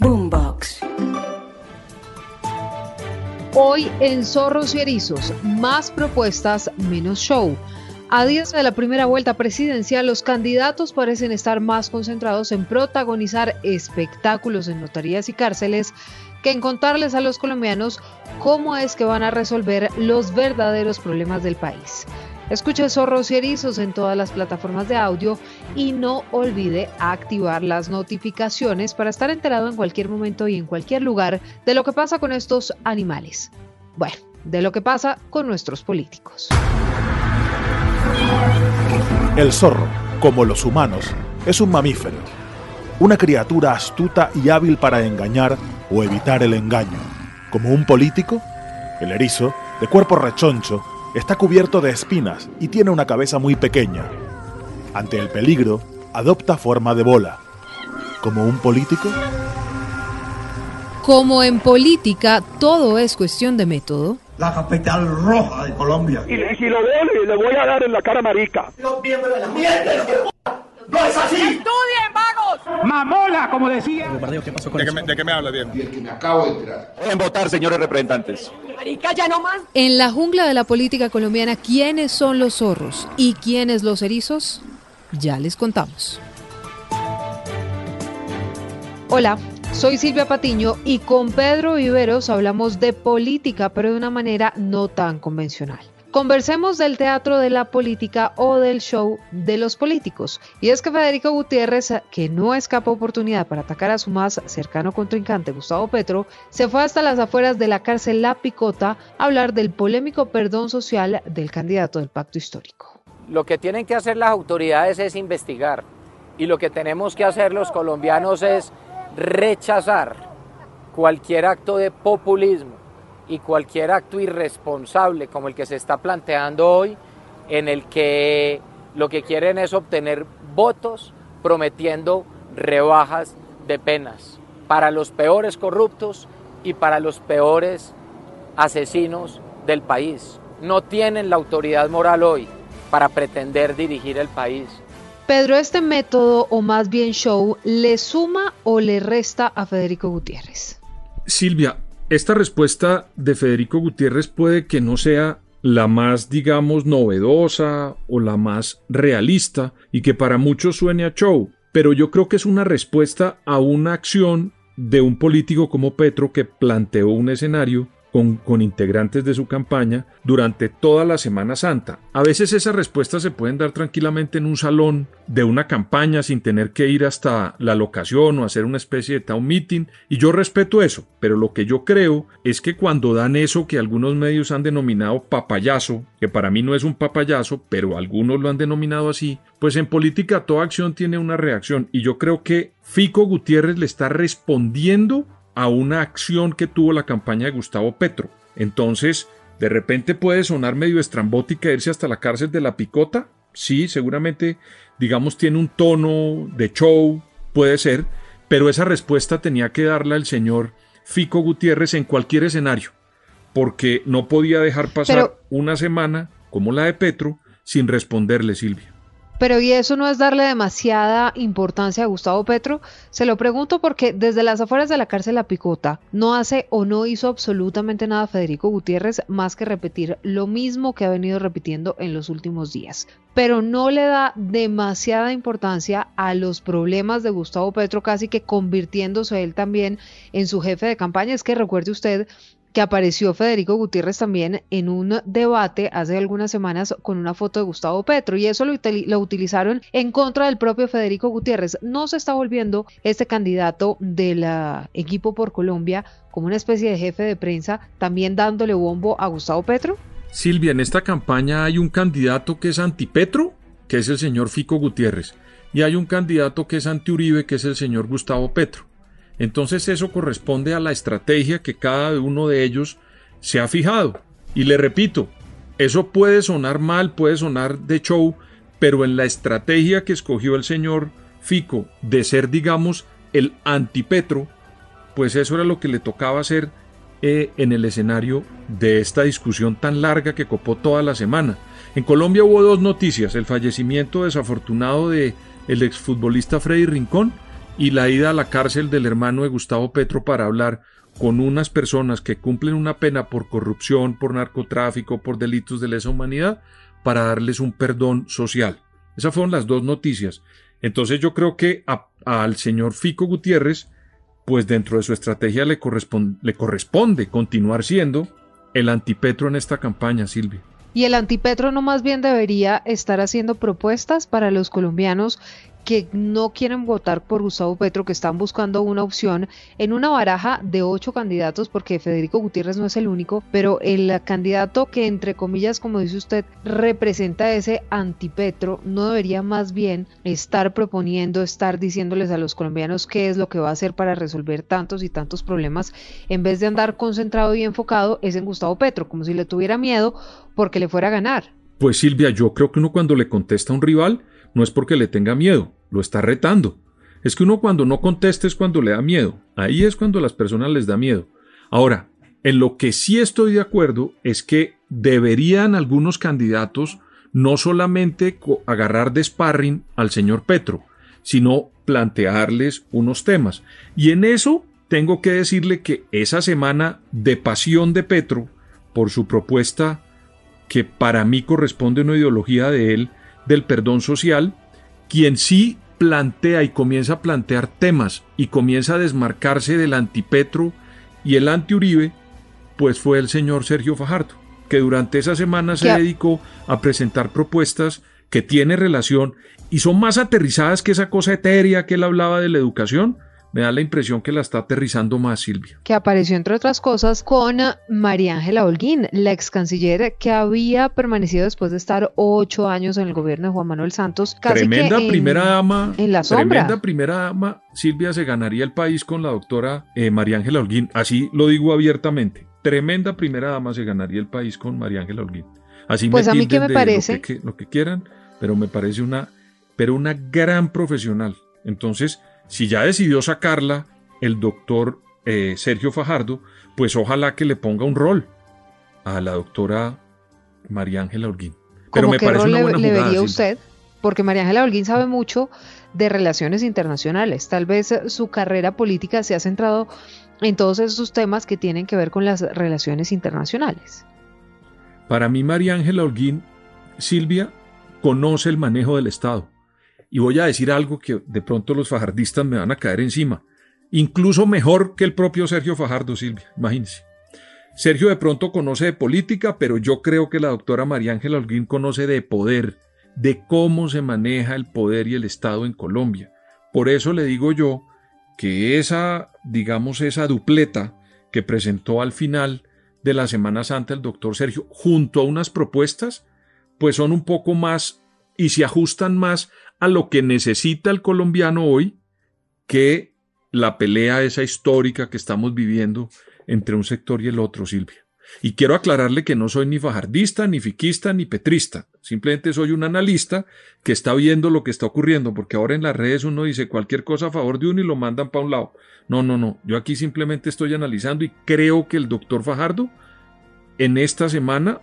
Boombox. Hoy en Zorros y Erizos, más propuestas, menos show. A días de la primera vuelta presidencial, los candidatos parecen estar más concentrados en protagonizar espectáculos en notarías y cárceles que en contarles a los colombianos cómo es que van a resolver los verdaderos problemas del país. Escuche Zorros y Erizos en todas las plataformas de audio y no olvide activar las notificaciones para estar enterado en cualquier momento y en cualquier lugar de lo que pasa con estos animales. Bueno, de lo que pasa con nuestros políticos. El zorro, como los humanos, es un mamífero, una criatura astuta y hábil para engañar o evitar el engaño. Como un político, el erizo, de cuerpo rechoncho, Está cubierto de espinas y tiene una cabeza muy pequeña. Ante el peligro, adopta forma de bola. ¿Como un político? Como en política, todo es cuestión de método. La capital roja de Colombia. Y, si lo veo, le voy a dar en la cara marica. De la ¡No es así! ¡Estudien! ¡Mamola, como decía! ¿De qué, me, ¿De qué me habla bien? El que me acabo de enterar. En votar, señores representantes. Marica, ya no más. En la jungla de la política colombiana, ¿quiénes son los zorros y quiénes los erizos? Ya les contamos. Hola, soy Silvia Patiño y con Pedro Viveros hablamos de política, pero de una manera no tan convencional. Conversemos del teatro de la política o del show de los políticos. Y es que Federico Gutiérrez, que no escapa oportunidad para atacar a su más cercano contrincante, Gustavo Petro, se fue hasta las afueras de la cárcel La Picota a hablar del polémico perdón social del candidato del pacto histórico. Lo que tienen que hacer las autoridades es investigar y lo que tenemos que hacer los colombianos es rechazar cualquier acto de populismo y cualquier acto irresponsable como el que se está planteando hoy, en el que lo que quieren es obtener votos prometiendo rebajas de penas para los peores corruptos y para los peores asesinos del país. No tienen la autoridad moral hoy para pretender dirigir el país. Pedro, ¿este método o más bien show le suma o le resta a Federico Gutiérrez? Silvia, esta respuesta de Federico Gutiérrez puede que no sea la más, digamos, novedosa o la más realista y que para muchos suene a show, pero yo creo que es una respuesta a una acción de un político como Petro que planteó un escenario con, integrantes de su campaña durante toda la Semana Santa. A veces esas respuestas se pueden dar tranquilamente en un salón de una campaña sin tener que ir hasta la locación o hacer una especie de town meeting y yo respeto eso, pero lo que yo creo es que cuando dan eso que algunos medios han denominado papayazo, que para mí no es un papayazo, pero algunos lo han denominado así, pues en política toda acción tiene una reacción y yo creo que Fico Gutiérrez le está respondiendo a una acción que tuvo la campaña de Gustavo Petro. Entonces, de repente puede sonar medio estrambótica irse hasta la cárcel de la picota. Sí, seguramente, digamos, tiene un tono de show, puede ser, pero esa respuesta tenía que darla el señor Fico Gutiérrez en cualquier escenario, porque no podía dejar pasar una semana como la de Petro sin responderle, Silvia. Pero ¿y eso no es darle demasiada importancia a Gustavo Petro? Se lo pregunto porque desde las afueras de la cárcel La Picota no hace o no hizo absolutamente nada Federico Gutiérrez más que repetir lo mismo que ha venido repitiendo en los últimos días. Pero no le da demasiada importancia a los problemas de Gustavo Petro, casi que convirtiéndose él también en su jefe de campaña. Es que recuerde usted que apareció Federico Gutiérrez también en un debate hace algunas semanas con una foto de Gustavo Petro y eso lo, utilizaron en contra del propio Federico Gutiérrez. No se está volviendo este candidato del equipo por Colombia como una especie de jefe de prensa, también dándole bombo a Gustavo Petro. Silvia, en esta campaña hay un candidato que es antipetro, que es el señor Fico Gutiérrez, y hay un candidato que es anti-Uribe, que es el señor Gustavo Petro. Entonces eso corresponde a la estrategia que cada uno de ellos se ha fijado. Y le repito, eso puede sonar mal, puede sonar de show, pero en la estrategia que escogió el señor Fico de ser, digamos, el antipetro, pues eso era lo que le tocaba hacer eh, en el escenario de esta discusión tan larga que copó toda la semana. En Colombia hubo dos noticias, el fallecimiento desafortunado de el exfutbolista Freddy Rincón y la ida a la cárcel del hermano de Gustavo Petro para hablar con unas personas que cumplen una pena por corrupción, por narcotráfico, por delitos de lesa humanidad, para darles un perdón social. Esas fueron las dos noticias. Entonces yo creo que al señor Fico Gutiérrez, pues dentro de su estrategia le, corresponde, le corresponde continuar siendo el antipetro en esta campaña, Silvia. Y el antipetro no más bien debería estar haciendo propuestas para los colombianos que no quieren votar por Gustavo Petro, que están buscando una opción en una baraja de ocho candidatos, porque Federico Gutiérrez no es el único, pero el candidato que, entre comillas, como dice usted, representa ese antipetro, no debería más bien estar proponiendo, estar diciéndoles a los colombianos qué es lo que va a hacer para resolver tantos y tantos problemas, en vez de andar concentrado y enfocado, es en Gustavo Petro, como si le tuviera miedo porque le fuera a ganar. Pues Silvia, yo creo que uno cuando le contesta a un rival, no es porque le tenga miedo, lo está retando. Es que uno cuando no contesta es cuando le da miedo. Ahí es cuando a las personas les da miedo. Ahora, en lo que sí estoy de acuerdo es que deberían algunos candidatos no solamente agarrar de sparring al señor Petro, sino plantearles unos temas. Y en eso tengo que decirle que esa semana de pasión de Petro por su propuesta, que para mí corresponde a una ideología de él, del perdón social, quien sí plantea y comienza a plantear temas y comienza a desmarcarse del antipetro y el anti-Uribe, pues fue el señor Sergio Fajardo, que durante esa semana se dedicó a presentar propuestas que tiene relación y son más aterrizadas que esa cosa etérea que él hablaba de la educación, me da la impresión que la está aterrizando más Silvia. Que apareció, entre otras cosas, con María Ángela Holguín, la ex canciller que había permanecido después de estar ocho años en el gobierno de Juan Manuel Santos. tremenda primera dama. En la sombra. Tremenda primera dama. Silvia se ganaría el país con la doctora eh, María Ángela Holguín. Así lo digo abiertamente. Tremenda primera dama se ganaría el país con María Ángela Holguín. Así pues a mí que me parece. Lo que, lo que quieran, pero me parece una, pero una gran profesional. Entonces, si ya decidió sacarla el doctor eh, Sergio Fajardo, pues ojalá que le ponga un rol a la doctora María Ángela Holguín. Pero me parece rol una buena le, vería usted? Porque María Ángela Holguín sabe mucho de relaciones internacionales. Tal vez su carrera política se ha centrado en todos esos temas que tienen que ver con las relaciones internacionales. Para mí, María Ángela Holguín, Silvia, conoce el manejo del Estado. Y voy a decir algo que de pronto los fajardistas me van a caer encima. Incluso mejor que el propio Sergio Fajardo, Silvia, imagínense. Sergio de pronto conoce de política, pero yo creo que la doctora María Ángela Holguín conoce de poder, de cómo se maneja el poder y el Estado en Colombia. Por eso le digo yo que esa, digamos, esa dupleta que presentó al final de la Semana Santa el doctor Sergio, junto a unas propuestas, pues son un poco más y se ajustan más a lo que necesita el colombiano hoy que la pelea esa histórica que estamos viviendo entre un sector y el otro, Silvia. Y quiero aclararle que no soy ni fajardista, ni fiquista, ni petrista. Simplemente soy un analista que está viendo lo que está ocurriendo, porque ahora en las redes uno dice cualquier cosa a favor de uno y lo mandan para un lado. No, no, no. Yo aquí simplemente estoy analizando y creo que el doctor Fajardo en esta semana,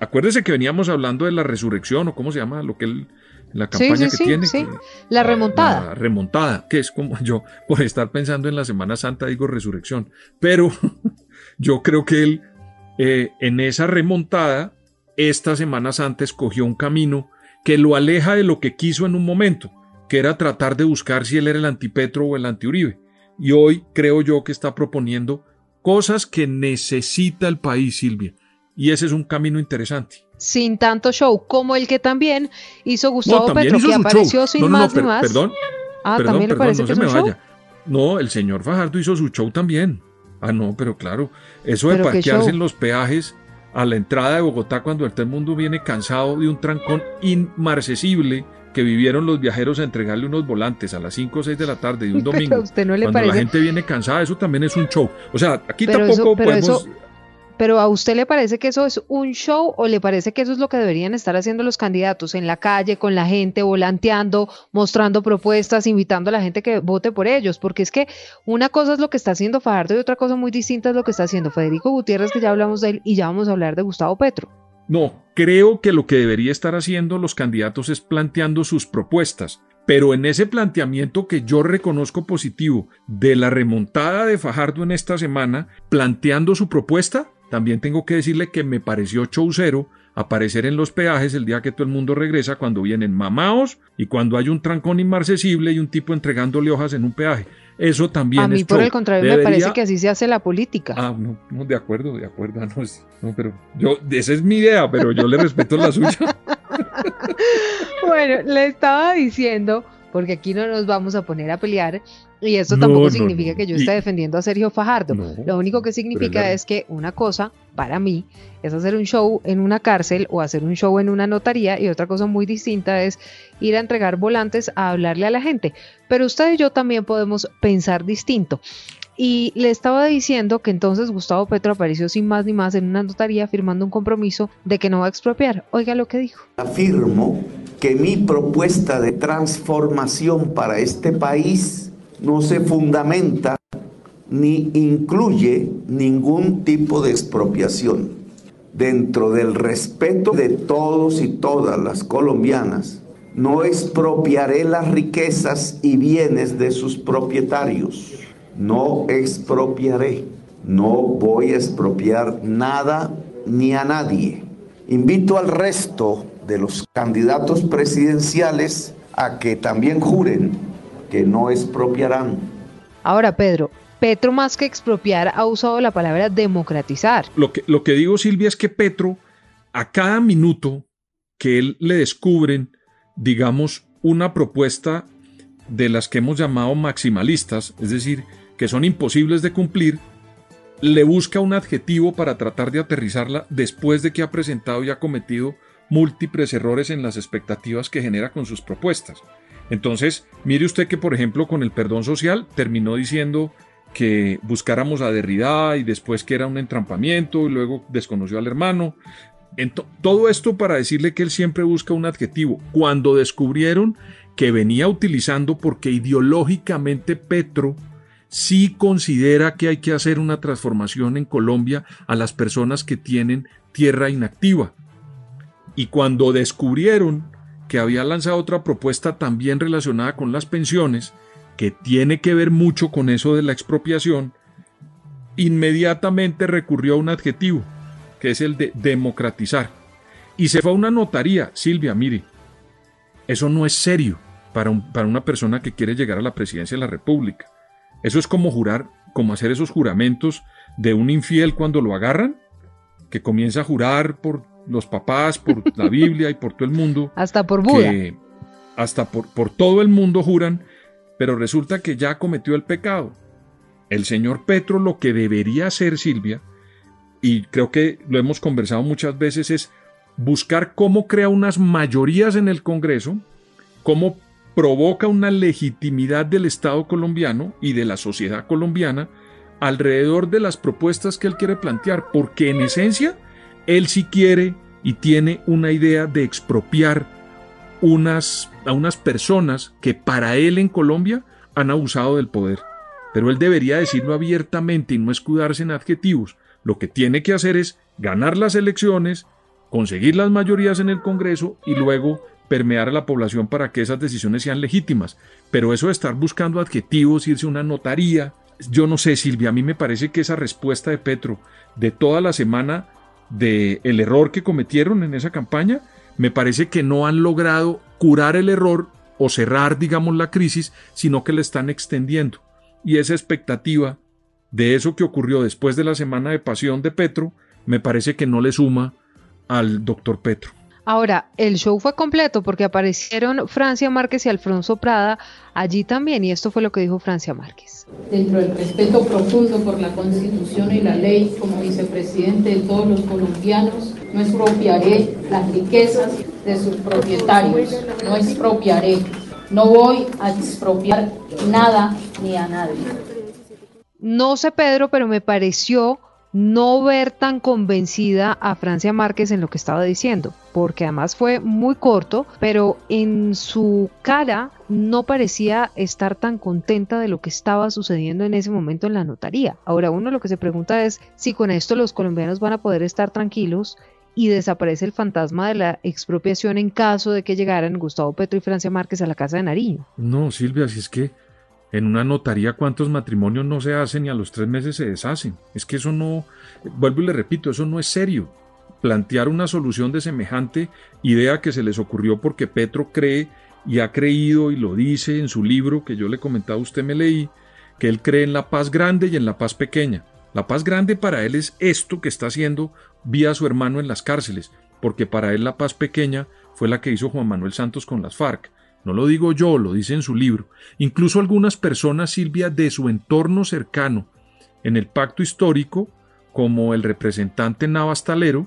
acuérdese que veníamos hablando de la resurrección o cómo se llama lo que él la campaña que tiene. la remontada. La remontada, que es como yo, por estar pensando en la Semana Santa, digo resurrección. Pero yo creo que él, eh, en esa remontada, esta Semana Santa escogió un camino que lo aleja de lo que quiso en un momento, que era tratar de buscar si él era el antipetro o el antiuribe. Y hoy creo yo que está proponiendo cosas que necesita el país, Silvia. Y ese es un camino interesante sin tanto show, como el que también hizo Gustavo Petro, que apareció sin más ni más. Perdón, ah, también le parece que es un show? No, el señor Fajardo hizo su show también. Ah, no, pero claro, eso de parquearse en los peajes a la entrada de Bogotá cuando el mundo viene cansado de un trancón inmarcesible que vivieron los viajeros a entregarle unos volantes a las 5 o 6 de la tarde de un domingo. usted no le cuando la gente viene cansada, eso también es un show. O sea, aquí tampoco podemos... Pero ¿a usted le parece que eso es un show o le parece que eso es lo que deberían estar haciendo los candidatos en la calle, con la gente, volanteando, mostrando propuestas, invitando a la gente que vote por ellos? Porque es que una cosa es lo que está haciendo Fajardo y otra cosa muy distinta es lo que está haciendo Federico Gutiérrez, que ya hablamos de él, y ya vamos a hablar de Gustavo Petro. No, creo que lo que debería estar haciendo los candidatos es planteando sus propuestas. Pero en ese planteamiento que yo reconozco positivo de la remontada de Fajardo en esta semana, planteando su propuesta, también tengo que decirle que me pareció chaucero aparecer en los peajes el día que todo el mundo regresa cuando vienen mamaos y cuando hay un trancón inmarcesible y un tipo entregándole hojas en un peaje. Eso también A mí, es por show. el contrario, me parece que así se hace la política. Ah, no, no, de acuerdo, de acuerdo. No, es- no, pero yo, esa es mi idea, pero yo le respeto la suya. Bueno, le estaba diciendo, porque aquí no nos vamos a poner a pelear, y eso No, tampoco no, significa no. que yo Y- esté defendiendo a Sergio Fajardo. No, Lo único que significa es que una cosa, para mí, es hacer un show en una cárcel o hacer un show en una notaría, y otra cosa muy distinta es ir a entregar volantes a hablarle a la gente. Pero usted y yo también podemos pensar distinto. Y le estaba diciendo que entonces Gustavo Petro apareció sin más ni más en una notaría firmando un compromiso de que no va a expropiar. Oiga lo que dijo. Afirmo que mi propuesta de transformación para este país no se fundamenta ni incluye ningún tipo de expropiación. Dentro del respeto de todos y todas las colombianas, no expropiaré las riquezas y bienes de sus propietarios. No expropiaré. No voy a expropiar nada ni a nadie. Invito al resto de los candidatos presidenciales a que también juren que no expropiarán. Ahora, Pedro, Petro más que expropiar ha usado la palabra democratizar. Lo que, lo que digo, Silvia, es que Petro, a cada minuto que él le descubren, digamos, una propuesta de las que hemos llamado maximalistas, es decir, que son imposibles de cumplir, le busca un adjetivo para tratar de aterrizarla después de que ha presentado y ha cometido múltiples errores en las expectativas que genera con sus propuestas. Entonces, mire usted que, por ejemplo, con el perdón social terminó diciendo que buscáramos a Derrida y después que era un entrampamiento y luego desconoció al hermano. Todo esto para decirle que él siempre busca un adjetivo. Cuando descubrieron que venía utilizando porque ideológicamente Petro sí considera que hay que hacer una transformación en Colombia a las personas que tienen tierra inactiva. Y cuando descubrieron que había lanzado otra propuesta también relacionada con las pensiones, que tiene que ver mucho con eso de la expropiación, inmediatamente recurrió a un adjetivo, que es el de democratizar. Y se fue a una notaría. Silvia, mire, eso no es serio para, para una persona que quiere llegar a la presidencia de la República. Eso es como jurar, como hacer esos juramentos de un infiel cuando lo agarran, que comienza a jurar por los papás, por la Biblia y por todo el mundo Hasta por Buda. que hasta por, por todo el mundo juran, pero resulta que ya cometió el pecado. El señor Petro lo que debería hacer, Silvia, y creo que lo hemos conversado muchas veces, es buscar cómo crea unas mayorías en el Congreso, cómo provoca una legitimidad del Estado colombiano y de la sociedad colombiana alrededor de las propuestas que él quiere plantear, porque en esencia él sí quiere y tiene una idea de expropiar a unas personas que para él en Colombia han abusado del poder. Pero él debería decirlo abiertamente y no escudarse en adjetivos. Lo que tiene que hacer es ganar las elecciones, conseguir las mayorías en el Congreso y luego permear a la población para que esas decisiones sean legítimas. Pero eso de estar buscando adjetivos, irse a una notaría, yo no sé, Silvia, a mí me parece que esa respuesta de Petro de toda la semana de el error que cometieron en esa campaña, me parece que no han logrado curar el error o cerrar, digamos, la crisis, sino que la están extendiendo. Y esa expectativa de eso que ocurrió después de la semana de pasión de Petro, me parece que no le suma al doctor Petro. Ahora, el show fue completo porque aparecieron Francia Márquez y Alfonso Prada allí también, y esto fue lo que dijo Francia Márquez. dentro del respeto profundo por la Constitución y la ley, como vicepresidente de todos los colombianos, no expropiaré las riquezas de sus propietarios, no expropiaré, no voy a expropiar nada ni a nadie. No sé, Pedro, pero me pareció no ver tan convencida a Francia Márquez en lo que estaba diciendo, porque además fue muy corto, pero en su cara no parecía estar tan contenta de lo que estaba sucediendo en ese momento en la notaría. Ahora uno lo que se pregunta es si con esto los colombianos van a poder estar tranquilos y desaparece el fantasma de la expropiación en caso de que llegaran Gustavo Petro y Francia Márquez a la casa de Nariño. No, Silvia, si es que en una notaría cuántos matrimonios no se hacen y a los tres meses se deshacen. Es que eso no, vuelvo y le repito, eso no es serio. Plantear una solución de semejante idea que se les ocurrió porque Petro cree y ha creído y lo dice en su libro que yo le comentaba a usted me leí, que él cree en la paz grande y en la paz pequeña. La paz grande para él es esto que está haciendo vía su hermano en las cárceles, porque para él la paz pequeña fue la que hizo Juan Manuel Santos con las FARC. No lo digo yo, lo dice en su libro. Incluso algunas personas, Silvia, de su entorno cercano, en el pacto histórico, como el representante Navastalero,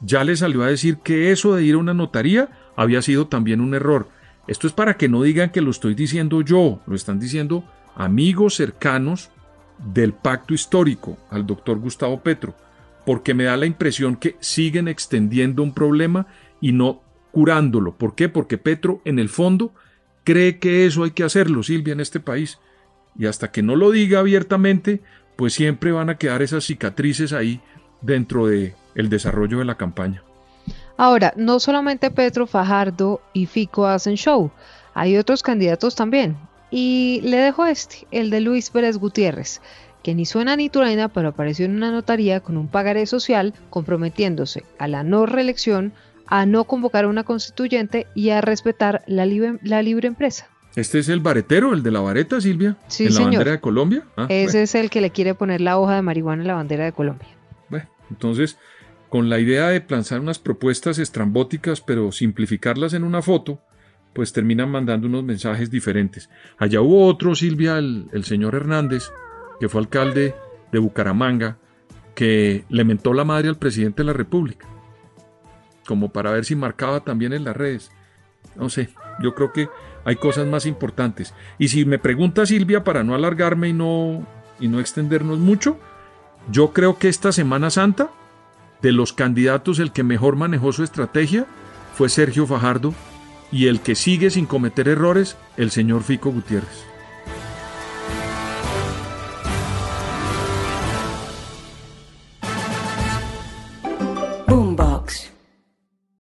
ya le salió a decir que eso de ir a una notaría había sido también un error. Esto es para que no digan que lo estoy diciendo yo, lo están diciendo amigos cercanos del pacto histórico al doctor Gustavo Petro, porque me da la impresión que siguen extendiendo un problema y no curándolo. ¿Por qué? Porque Petro, en el fondo, cree que eso hay que hacerlo, Silvia, en este país. Y hasta que no lo diga abiertamente, pues siempre van a quedar esas cicatrices ahí dentro de el desarrollo de la campaña. Ahora, no solamente Petro, Fajardo y Fico hacen show, hay otros candidatos también. Y le dejo este, el de Luis Pérez Gutiérrez, que ni suena ni truena, pero apareció en una notaría con un pagaré social comprometiéndose a la no reelección, a no convocar a una constituyente y a respetar la libre, la libre empresa. ¿Este es el baretero, el de la vareta, Silvia? Sí, ¿En la señor. bandera de Colombia? Ah, Ese es el que le quiere poner la hoja de marihuana en la bandera de Colombia. Bueno, entonces, con la idea de plantear unas propuestas estrambóticas, pero simplificarlas en una foto, pues terminan mandando unos mensajes diferentes. Allá hubo otro, Silvia, el, el señor Hernández, que fue alcalde de Bucaramanga, que le mentó la madre al presidente de la República, como para ver si marcaba también en las redes. No sé, yo creo que hay cosas más importantes. Y si me pregunta Silvia, para no alargarme y no, y no extendernos mucho, yo creo que esta Semana Santa, de los candidatos, el que mejor manejó su estrategia fue Sergio Fajardo y el que sigue sin cometer errores, el señor Fico Gutiérrez.